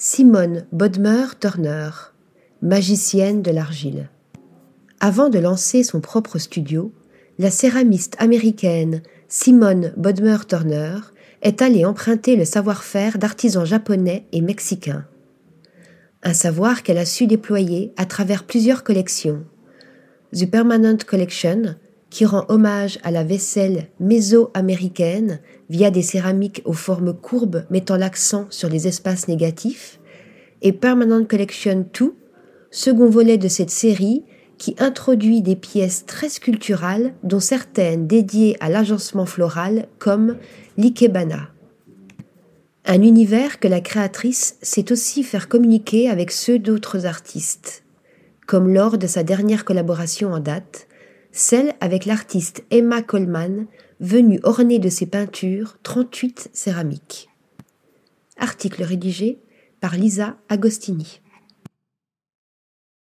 Simone Bodmer Turner, magicienne de l'argile. Avant de lancer son propre studio, la céramiste américaine Simone Bodmer Turner est allée emprunter le savoir-faire d'artisans japonais et mexicains. Un savoir qu'elle a su déployer à travers plusieurs collections. The Permanent Collection, qui rend hommage à la vaisselle méso-américaine via des céramiques aux formes courbes mettant l'accent sur les espaces négatifs, et Permanent Collection 2, second volet de cette série qui introduit des pièces très sculpturales dont certaines dédiées à l'agencement floral comme l'ikebana. Un univers que la créatrice sait aussi faire communiquer avec ceux d'autres artistes, comme lors de sa dernière collaboration en date, celle avec l'artiste Emma Coleman, venue orner de ses peintures 38 céramiques. Article rédigé par Lisa Agostini.